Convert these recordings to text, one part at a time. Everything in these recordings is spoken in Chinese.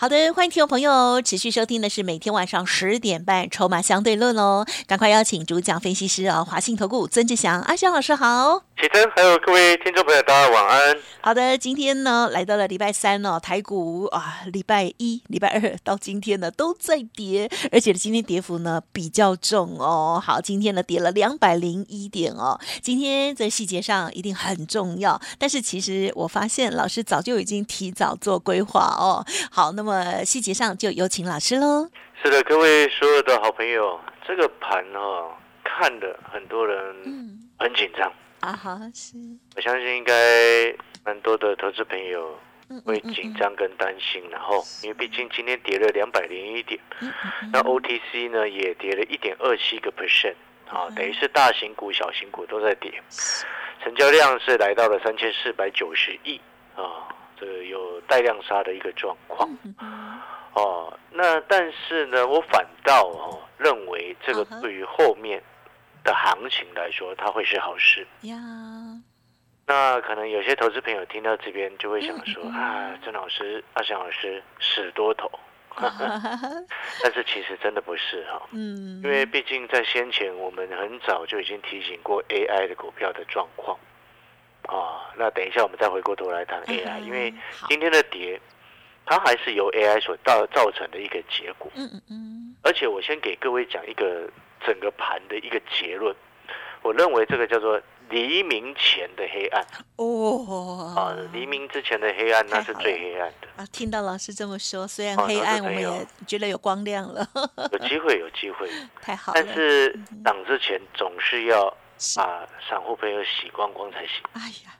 好的，欢迎听众朋友持续收听的是每天晚上十点半《筹码相对论》哦，赶快邀请主讲分析师啊，华信投顾曾志祥阿祥老师好。启真，还有各位听众朋友，大家晚安。好的，今天呢来到了礼拜三哦，台股啊，礼拜一、礼拜二到今天呢都在跌，而且今天跌幅呢比较重哦。好，今天呢跌了两百零一点哦。今天在细节上一定很重要，但是其实我发现老师早就已经提早做规划哦。好，那么细节上就有请老师喽。是的，各位所有的好朋友，这个盘哦，看的很多人很紧张。啊哈，是，我相信应该蛮多的投资朋友会紧张跟担心，然后因为毕竟今天跌了两百零一点，那 OTC 呢也跌了一点二七个 percent，啊，等于是大型股、小型股都在跌，成交量是来到了三千四百九十亿，啊，这个有带量杀的一个状况，哦，那但是呢，我反倒哦认为这个对于后面。的行情来说，它会是好事呀。那可能有些投资朋友听到这边就会想说啊，郑老师、阿翔老师死多头 但是其实真的不是哈。嗯，因为毕竟在先前我们很早就已经提醒过 AI 的股票的状况啊。那等一下我们再回过头来谈 AI，因为今天的跌，它还是由 AI 所造造成的一个结果。嗯嗯嗯。而且我先给各位讲一个。整个盘的一个结论，我认为这个叫做黎明前的黑暗哦啊，黎明之前的黑暗那是最黑暗的啊。听到老师这么说，虽然黑暗，我们也觉得有光亮了。有机会，有机会，太好。但是涨之前总是要把散户朋友洗光光才行。哎呀，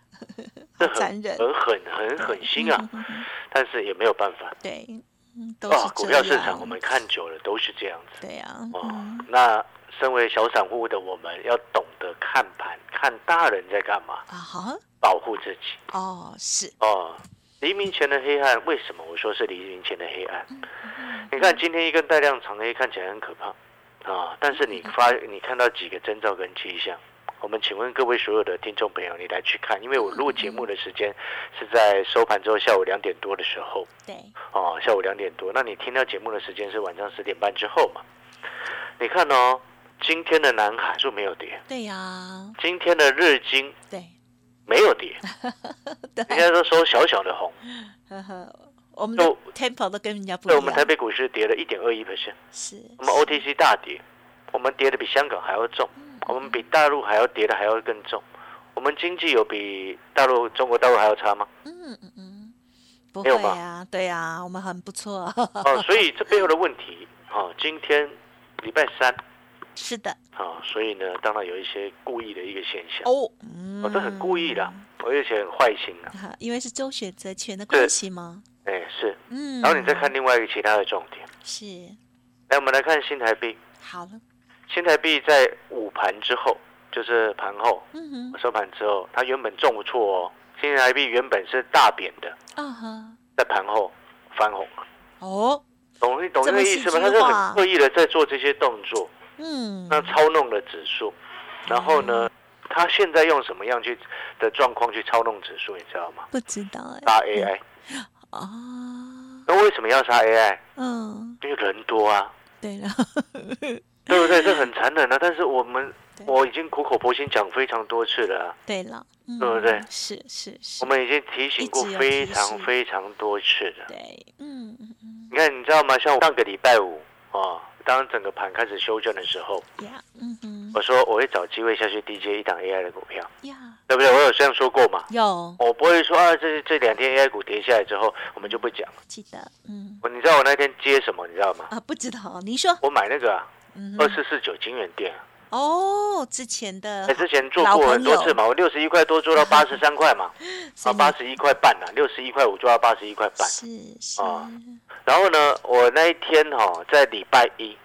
这很忍，很狠，很狠心啊！但是也没有办法。对。哦，股票市场我们看久了都是这样子。对呀。哦，那身为小散户的我们要懂得看盘，看大人在干嘛啊？好，保护自己。哦，是。哦，黎明前的黑暗，为什么我说是黎明前的黑暗？你看今天一根带量长黑看起来很可怕啊，但是你发你看到几个征兆跟迹象？我们请问各位所有的听众朋友，你来去看，因为我录节目的时间是在收盘之后下午两点多的时候。对。哦，下午两点多，那你听到节目的时间是晚上十点半之后嘛？你看哦，今天的南海是没有跌。对呀。今天的日经。对。没有跌。人家都收小小的红。呵呵，我们都 tempo 都跟人家不一样。对，我们台北股市跌了一点二一 percent。是。我们 OTC 大跌，我们跌的比香港还要重。我们比大陆还要跌的还要更重，我们经济有比大陆中国大陆还要差吗？嗯嗯嗯，不会啊，对啊，我们很不错。哦，所以这背后的问题，哦，今天礼拜三，是的，哦，所以呢，当然有一些故意的一个现象。哦，哦，这很故意的，而且很坏心啊，因为是周选择权的关系吗？哎，是，嗯，然后你再看另外一个其他的重点，是，来，我们来看新台币，好了。新台币在午盘之后，就是盘后收盘之后，它原本重不错哦。新台币原本是大贬的，在盘后翻红了。哦，懂你懂这个意思吗？他是很刻意的在做这些动作，嗯，那操弄了指数。然后呢，他现在用什么样去的状况去操弄指数？你知道吗？不知道哎。杀 AI 啊？那为什么要杀 AI？嗯，因为人多啊。对了。对不对？这很残忍啊！但是我们我已经苦口婆心讲非常多次了。对了，对不对？是是是。我们已经提醒过非常非常多次了。对，嗯嗯嗯。你看，你知道吗？像上个礼拜五啊，当整个盘开始修正的时候，嗯嗯，我说我会找机会下去 DJ 一档 AI 的股票，呀，对不对？我有这样说过嘛？有。我不会说啊，这这两天 AI 股跌下来之后，我们就不讲了。记得，嗯。我你知道我那天接什么？你知道吗？啊，不知道。你说。我买那个。二四四九金源店哦，之前的哎，之前做过很多次嘛，我六十一块多做到八十三块嘛，啊，八十一块半呐，六十一块五做到八十一块半，是是。啊。然后呢，我那一天哈，在礼拜一，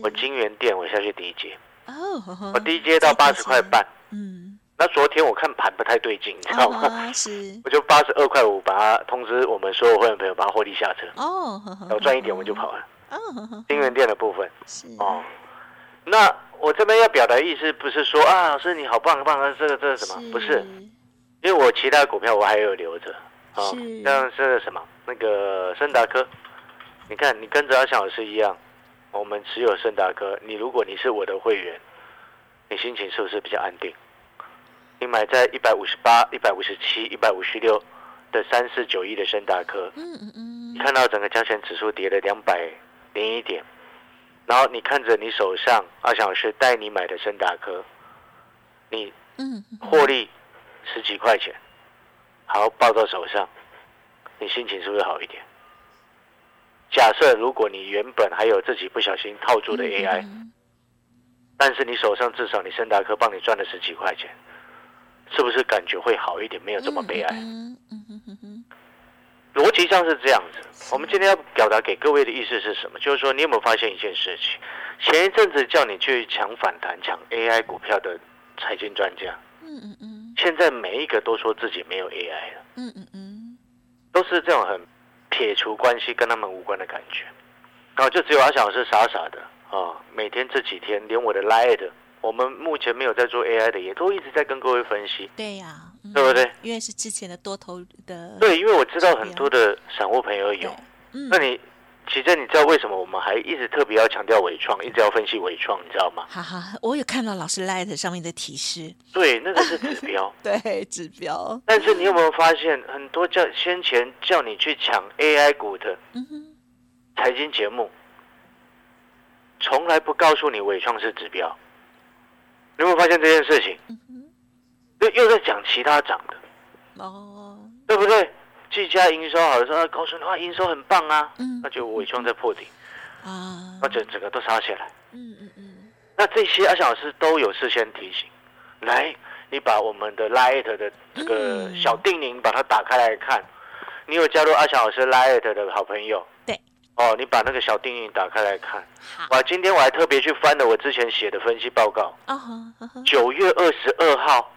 我金源店我下去第一阶哦，我第一阶到八十块半，嗯，那昨天我看盘不太对劲，你知道吗？啊是。我就八十二块五把它通知我们所有会员朋友把它获利下车，哦，呵呵然后赚一点我们就跑了。哦，金源店的部分。是。哦，那我这边要表达意思不是说啊，老师你好棒棒啊，这个这个什么？不是，因为我其他股票我还有留着。啊，是。像是什么？那个森达科，你看你跟着阿翔老师一样，我们持有森达科，你如果你是我的会员，你心情是不是比较安定？你买在一百五十八、一百五十七、一百五十六的三四九一的森达科，嗯嗯嗯。你看到整个加权指数跌了两百零一点，然后你看着你手上阿翔老师带你买的森达科，你嗯获利十几块钱，好抱到手上，你心情是不是好一点？假设如果你原本还有自己不小心套住的 AI，、嗯但是你手上至少你森达科帮你赚了十几块钱，是不是感觉会好一点？没有这么悲哀。逻辑上是这样子。我们今天要表达给各位的意思是什么？就是说，你有没有发现一件事情？前一阵子叫你去抢反弹、抢 AI 股票的财经专家，嗯嗯嗯现在每一个都说自己没有 AI 了，嗯嗯嗯都是这种很撇除关系、跟他们无关的感觉。然后就只有阿翔老师傻傻的啊，每天这几天连我的 Line 我们目前没有在做 AI 的，也都一直在跟各位分析。对呀，嗯对不对？因为是之前的多头的，对，因为我知道很多的散户朋友有，，嗯那你其实你知道为什么我们还一直特别要强调伟创，一直要分析伟创，你知道吗？哈哈，我有看到老师 Light 上面的提示，对，那个是指标。对指标，但是你有没有发现，很多叫先前叫你去抢 AI 股的嗯哼，财经节目，从来不告诉你伟创是指标。你有没有发现这件事情？又又在讲其他涨的，哦，对不对？技嘉营收好的时候，他告诉你啊，营收很棒啊，嗯那就伟创在破顶，啊，那整整个都杀下来。嗯嗯嗯，那这些阿翔老师都有事先提醒，来，你把我们的 Light 的这个嗯小叮咛把它打开来看。你有加入阿翔老师 Light 的好朋友？对。哦，你把那个小叮咛打开来看。好，哇，今天我还特别去翻了我之前写的分析报告。九月二十二号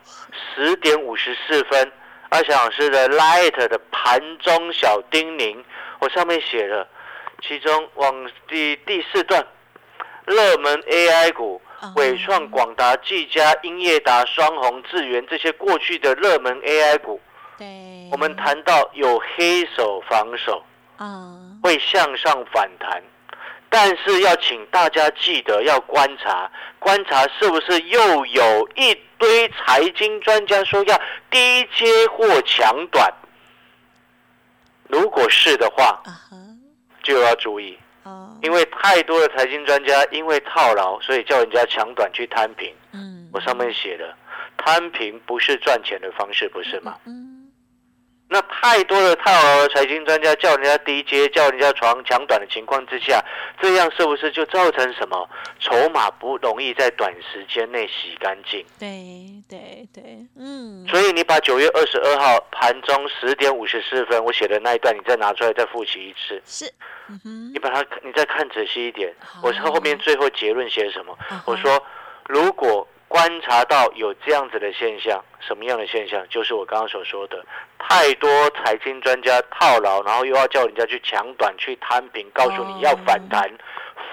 十点五十四分，阿翔老师的 Light 的盘中小叮咛，我上面写了，其中往第第四段，热门 AI 股啊伟创、广达、技嘉、英业达、双红、智源这些过去的热门 AI 股，对，我们谈到有黑手防守，啊，会向上反弹，但是要请大家记得要观察，观察是不是又有一堆财经专家说要低接或强短，如果是的话，就要注意，哦，因为太多的财经专家因为套牢，所以叫人家抢短去摊平。嗯，我上面写的，摊平不是赚钱的方式，不是吗？嗯，那太多的套牢的财经专家叫人家低接，叫人家床抢短的情况之下，这样是不是就造成什么筹码不容易在短时间内洗干净？对对对，嗯，所以你把九月二十二号盘中十点五十四分我写的那一段，你再拿出来再复习一次，是，嗯你，把它你再看仔细一点。好我后面最后结论写什么？我说，如果观察到有这样子的现象，什么样的现象？就是我刚刚所说的，太多财经专家套牢，然后又要叫人家去抢短、去摊平，告诉你要反弹，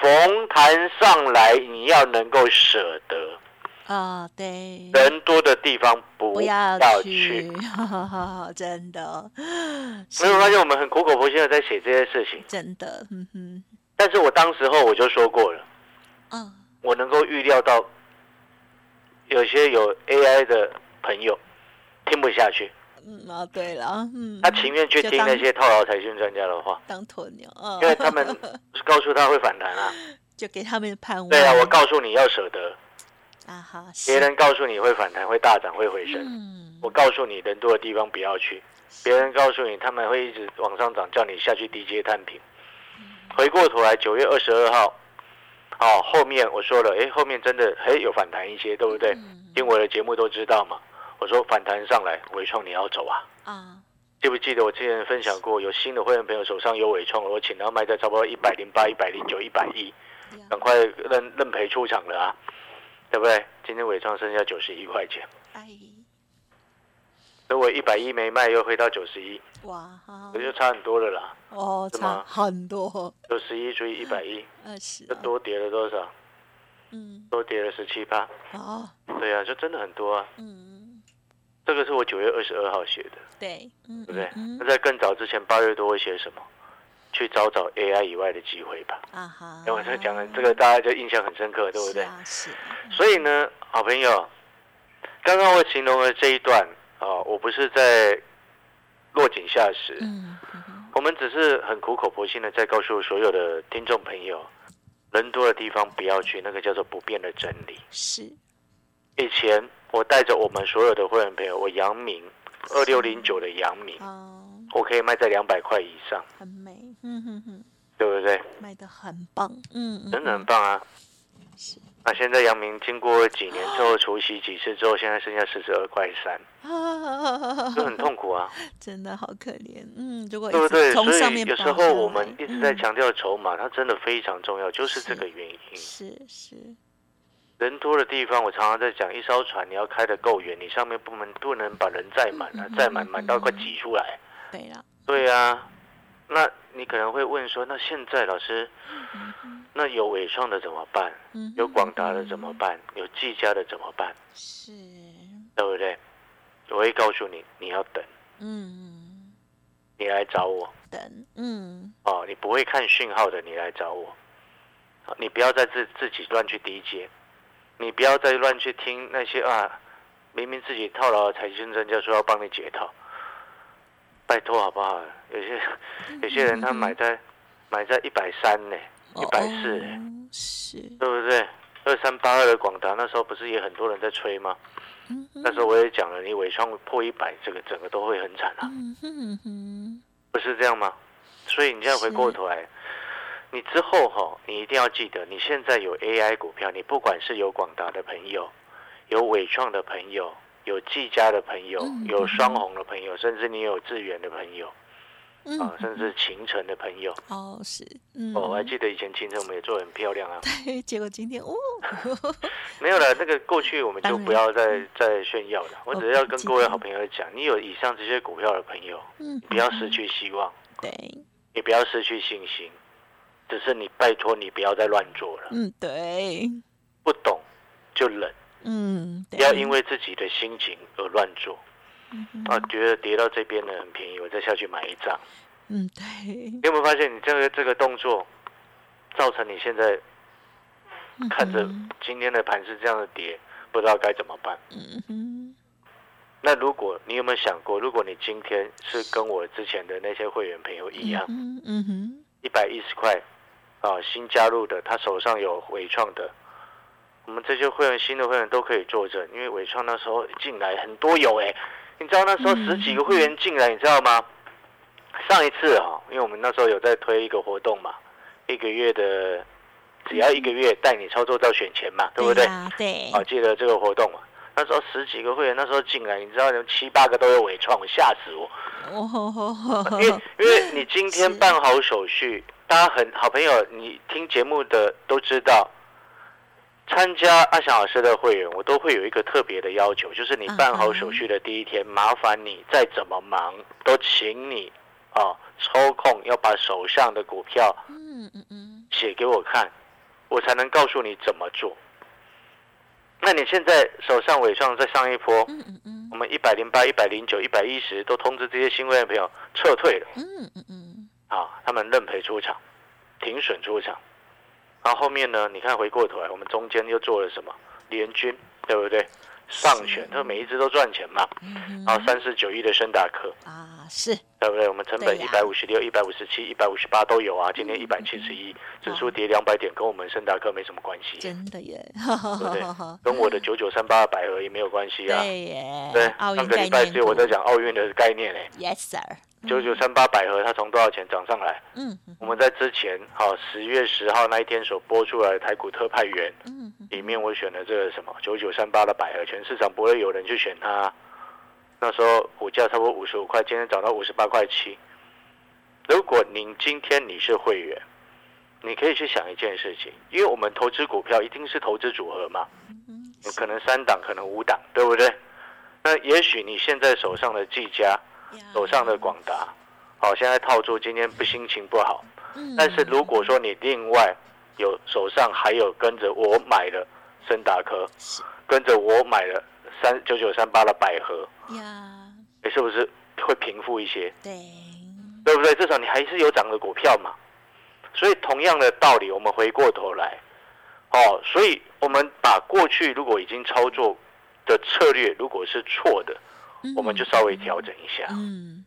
逢弹上来你要能够舍得。啊，对，人多的地方不不要要去。真的，没有发现我们很苦口婆心的在写这些事情，真的，嗯哼，但是我当时候我就说过了，嗯，我能够预料到有些有 AI 的朋友听不下去，嗯啊，对了，嗯，他情愿去听那些套牢财经专家的话，当鸵鸟，嗯，因为他们 告诉他会反弹啊。就给他们盼望，对啊，我告诉你要舍得，啊哈，别人告诉你会反弹、会大涨、会回升，嗯，我告诉你人多的地方不要去。别人告诉你他们会一直往上涨，叫你下去低阶摊平。回过头来，九月二十二号，哦，后面我说了，哎，后面真的嘿有反弹一些，对不对？嗯听我的节目都知道嘛。我说反弹上来，伟创你要走啊。啊，记不记得我之前分享过，有新的会员朋友手上有伟创，我请他卖在差不多一百零八、一百零九、一百一，赶快认认赔出场了啊，对不对？今天伟创剩下九十一块钱，哎，如果一百一没卖，又回到九十一，哇，这就差很多了啦。哦，差是吗很多，九十一除以一百一，二十这，多跌了多少？嗯，多跌了十七趴。哦，对啊，就真的很多啊。嗯，这个是我九月二十二号写的，对，嗯，对不对？嗯那在更早之前，八月多会写什么？去找找 AI 以外的机会吧。啊哈，哎，我这讲的这个大家就印象很深刻，对不对？是啊，是啊，所以呢，好朋友，刚刚我形容了这一段啊、我不是在落井下石，嗯，嗯我们只是很苦口婆心的在告诉所有的听众朋友，人多的地方不要去，那个叫做不变的真理。是，以前我带着我们所有的会员朋友，我阳明二六零九的阳明，哦，我可以卖在两百块以上，很美，嗯哼哼，对不对？卖的很棒，嗯嗯，真的很棒啊！是。那现在阳明经过几年之后除息几次之后，现在剩下四十二块三，啊，就很痛苦啊，真的好可怜，嗯，如果对不对？所以有时候我们一直在嗯强调筹码，它真的非常重要，就是这个原因。是是，人多的地方，我常常在讲，一艘船你要开得够远，你上面不能不能把人载满啊嗯，载满满到快挤出来。对了，对呀、那你可能会问说，那现在老师，那有伟创的怎么办？嗯，有广达的怎么？办？有技嘉的怎么办？是，对不对？我会告诉你，你要等，嗯，你来找我等，嗯，哦。你不会看讯号的，你来找我。好你不要再自自己乱去低接，你不要再乱去听那些啊，明明自己套牢的财经专家说要帮你解套，拜托好不好？有些有些人他买在买在一百三呢，一百四，对不对？二三八二的广达那时候不是也很多人在吹吗？嗯那时候我也讲了，你尾创破一百，这个整个都会很惨啊，不是这样吗？所以你现在回过头来，你之后哈、你一定要记得，你现在有 AI 股票，你不管是有广达的朋友，有伟创的朋友，有技嘉的朋友嗯，有双红的朋友，甚至你有致远的朋友嗯啊，甚至秦城的朋友。哦是，我还记得以前秦城我们也做的很漂亮啊。对，结果今天哦，没有了，那个过去我们就不要再再炫耀了。我只是要跟各位好朋友讲，你有以上这些股票的朋友，嗯，不要失去希望，对，也不要失去信心。只是你拜托你不要再乱做了，嗯对，不懂就忍，嗯，不要因为自己的心情而乱做。嗯啊，觉得跌到这边呢很便宜，我再下去买一张。嗯对，你有没有发现，你这个这个动作，造成你现在嗯看着今天的盘是这样的跌，不知道该怎么办？嗯哼，那如果你有没有想过，如果你今天是跟我之前的那些会员朋友一样，嗯嗯哼，一百一十块啊，新加入的，他手上有伟创的，我们这些会员新的会员都可以作证，因为伟创那时候进来很多有哎、你知道那时候十几个会员进来，你知道吗？上一次哈、因为我们那时候有在推一个活动嘛，一个月的只要一个月带你操作到选钱嘛，对不对？呀对，啊，记得这个活动嘛。那时候十几个会员，那时候进来，你知道有七八个都有伟创，我吓死我。哦，因为因为你今天是办好手续，大家很好朋友，你听节目的都知道，参加阿翔老师的会员，我都会有一个特别的要求，就是你办好手续的第一天，麻烦你再怎么忙，都请你啊抽空要把手上的股票嗯嗯嗯，写给我看，我才能告诉你怎么做。那你现在手上尾创在上一波，嗯嗯嗯我们一百零八、一百零九、一百一十都通知这些新会员朋友撤退了嗯嗯嗯，啊，他们认赔出场，停损出场。然后后面呢，你看回过头来，我们中间又做了什么？联军，对不对？上选，他每一只都赚钱嘛。嗯然后三四九一的深达科，啊是，对不对？我们成本一百五十六、一百五十七、一百五十八都有啊。今天一百七十一，指数跌两百点，跟我们深达科没什么关系，真的耶，对不对？跟我的九九三八的百合也没有关系啊。对耶，对，奥运上个礼拜只有我在讲奥运的概念嘞。，yes sir，九九三八百合它从多少钱涨上来？嗯嗯我们在之前好十月十号那一天所播出来的台股特派员嗯嗯里面，我选了这个什么九九三八的百合，全市场不会有人去选它。那时候股价差不多五十五块，今天涨到五十八块七。如果您今天你是会员，你可以去想一件事情，因为我们投资股票一定是投资组合嘛，嗯，可能三档，可能五档，对不对？那也许你现在手上的技嘉，手上的广达，好，现在套住，今天不心情不好。但是如果说你另外有手上还有跟着我买的森达科，跟着我买了三九九三八的百合，呀，你是不是会平复一些？对，对不对？至少你还是有涨的股票嘛。所以同样的道理，我们回过头来，哦，所以我们把过去如果已经操作的策略如果是错的，我们就稍微调整一下。嗯。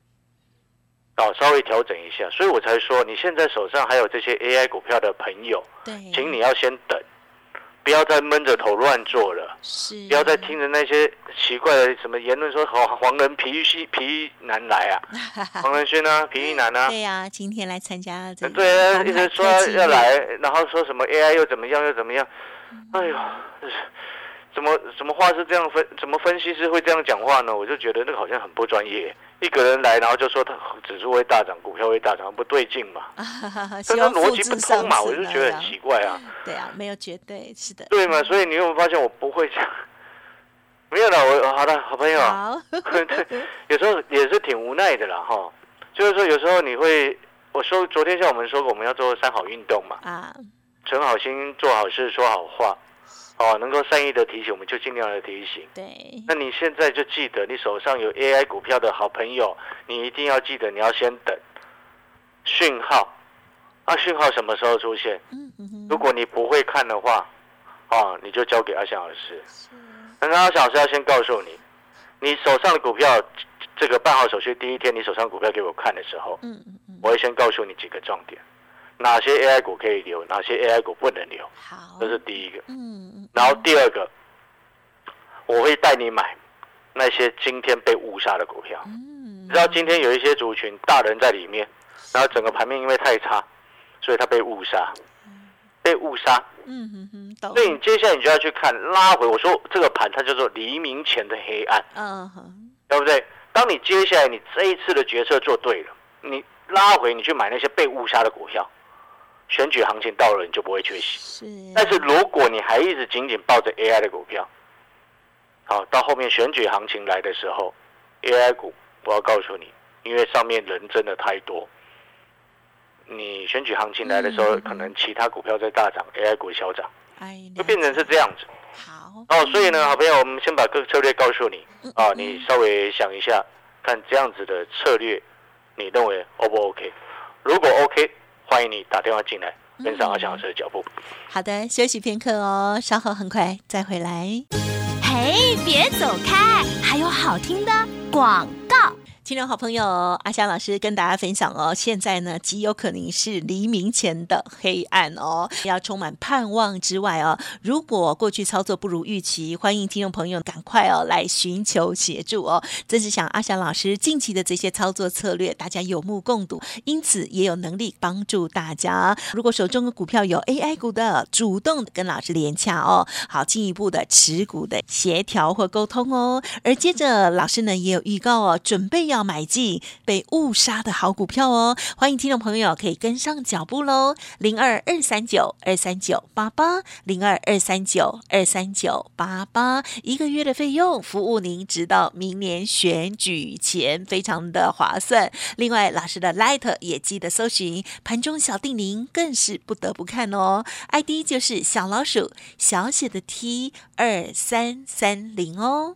哦，稍微调整一下，所以我才说，你现在手上还有这些 AI 股票的朋友，对，请你要先等，不要再闷着头乱做了，是，不要再听着那些奇怪的什么言论，说黄黄人皮衣皮衣男来啊，黄仁勋啊，皮衣男啊，对呀，今天来参加，对啊，一直说要来，然后说什么 AI 又怎么样又怎么样，哎呦。怎么怎么话是这样分？怎么分析师会这样讲话呢？我就觉得那个好像很不专业。一个人来，然后就说他指数会大涨，股票会大涨，不对劲嘛？跟他逻辑不通嘛？我就觉得很奇怪啊。对啊，没有绝对是的。对嘛？所以你有没有发现我不会讲？没有了，我好的好朋友。好。有时候也是挺无奈的啦，哈。就是说，有时候你会，我说昨天像我们说过，我们要做三好运动嘛。啊。存好心，做好事，说好话。哦，能够善意的提醒，我们就尽量的提醒。对，那你现在就记得，你手上有 AI 股票的好朋友，你一定要记得，你要先等讯号。啊，讯号什么时候出现？嗯嗯如果你不会看的话，啊，你就交给阿翔老师。那阿翔老师要先告诉你，你手上的股票这个办好手续第一天，你手上股票给我看的时候，嗯嗯嗯，我会先告诉你几个重点。哪些 AI 股可以留，哪些 AI 股不能留？好，这是第一个。嗯，然后第二个，我会带你买那些今天被误杀的股票。嗯，知道今天有一些族群大人在里面，然后整个盘面因为太差，所以他被误杀，被误杀。嗯哼哼，所以你接下来你就要去看拉回。我说这个盘它叫做黎明前的黑暗。嗯哼，对不对？当你接下来你这一次的决策做对了，你拉回你去买那些被误杀的股票。选举行情到了，你就不会缺席。是，但是如果你还一直紧紧抱着 AI 的股票，好，到后面选举行情来的时候，AI 股我要告诉你，因为上面人真的太多，你选举行情来的时候，可能其他股票在大涨，AI 股小涨，就变成是这样子。好，哦，所以呢，好朋友，我们先把各个策略告诉你啊，你稍微想一下，看这样子的策略，你认为 O 不 OK？如果 OK。欢迎你打电话进来，跟上阿强老师的脚步。好的，休息片刻哦，稍后很快再回来。嘿，别走开，还有好听的广告。听众好朋友阿香老师跟大家分享哦，现在呢极有可能是黎明前的黑暗哦，要充满盼望之外哦，如果过去操作不如预期，欢迎听众朋友赶快哦来寻求协助哦。真是想阿香老师近期的这些操作策略，大家有目共睹，因此也有能力帮助大家。如果手中的股票有 AI 股的，主动跟老师连洽哦，好进一步的持股的协调或沟通哦。而接着老师呢也有预告哦，准备要。买进被误杀的好股票哦，欢迎听众朋友可以跟上脚步喽，零二二三九二三九八八，零二二三九二三九八八，一个月的费用服务您直到明年选举前，非常的划算。另外，老师的 Light 也记得搜寻盘中小定您，更是不得不看哦。ID 就是小老鼠小写的 T 二三三零哦。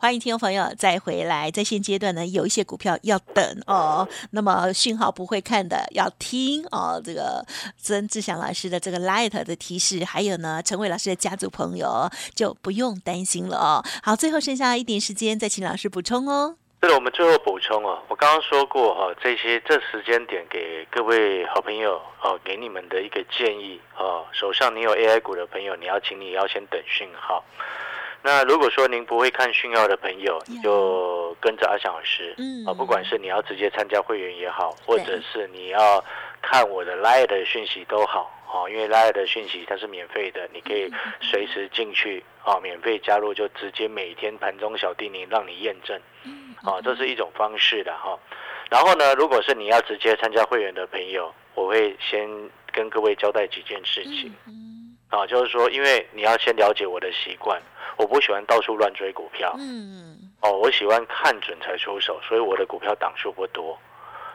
欢迎听众朋友再回来，在现阶段呢，有一些股票要等哦。那么讯号不会看的要听哦。这个曾志祥老师的这个 light 的提示，还有呢，陈伟老师的家族朋友就不用担心了哦。好，最后剩下一点时间，再请老师补充哦。是的，我们最后补充哦。我刚刚说过哈，这些这时间点给各位好朋友哦，给你们的一个建议哦。手上你有 AI 股的朋友，你要请你要先等讯号。那如果说您不会看讯号的朋友，你就跟着阿翔老师，嗯。啊，不管是你要直接参加会员也好，或者是你要看我的 Line 的讯息都好，哦，因为 Line 的讯息它是免费的，你可以随时进去，啊，免费加入，就直接每天盘中小叮咛让你验证，啊，这是一种方式的哈。然后呢，如果是你要直接参加会员的朋友，我会先跟各位交代几件事情，啊，就是说，因为你要先了解我的习惯。我不喜欢到处乱追股票，嗯，哦，我喜欢看准才出手，所以我的股票档数不多。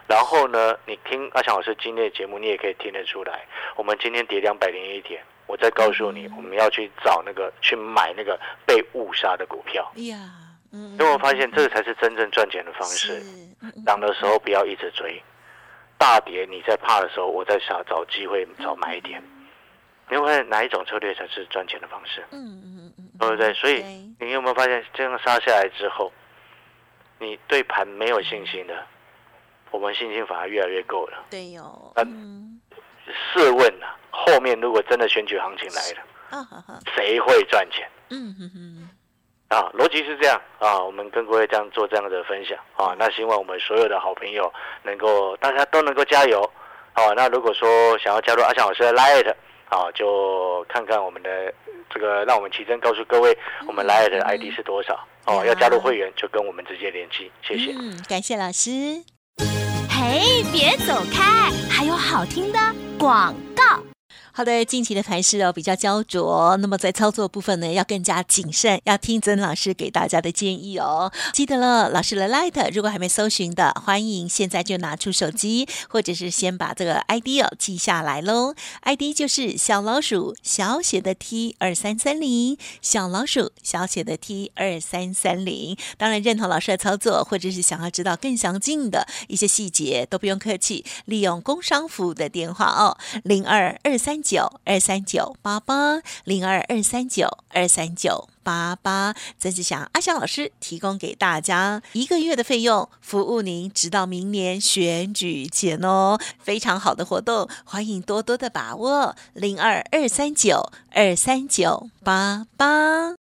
然后呢，你听阿强老师今天的节目，你也可以听得出来，我们今天跌两百零一点，我再告诉你，我们要去找那个去买那个被误杀的股票。哎呀，嗯，因为我发现这个才是真正赚钱的方式。涨的时候不要一直追，大跌你在怕的时候，我在想找机会找买点。你会发现哪一种策略才是赚钱的方式？嗯嗯嗯。对不对？所以你有没有发现，这样杀下来之后，你对盘没有信心的，我们信心反而越来越够了。对哟。嗯。试问啊，后面如果真的选举行情来了，谁会赚钱？嗯哼哼。啊，逻辑是这样啊，我们跟各位这样做这样的分享啊。那希望我们所有的好朋友能够，大家都能够加油。好，那如果说想要加入阿强老师的 Light，好，就看看我们的。这个让我们奇珍告诉各位，我们来的 ID 是多少哦？要加入会员就跟我们直接联系，谢谢。嗯，感谢老师。嘿，别走开，还有好听的广告。好的，近期的盘势哦比较焦灼，那么在操作部分呢要更加谨慎，要听曾老师给大家的建议哦。记得了，老师的 Light 如果还没搜寻的，欢迎现在就拿出手机，或者是先把这个 ID 哦记下来喽。ID 就是小老鼠小写的 T 二三三零，小老鼠小写的 T 二三三零。当然认同老师的操作，或者是想要知道更详尽的一些细节，都不用客气，利用工商服务的电话哦，零二二三。九二三九八八零二二三九二三九八八，曾志祥阿翔老师提供给大家一个月的费用，服务您直到明年选举前哦，非常好的活动，欢迎多多的把握零二二三九二三九八八。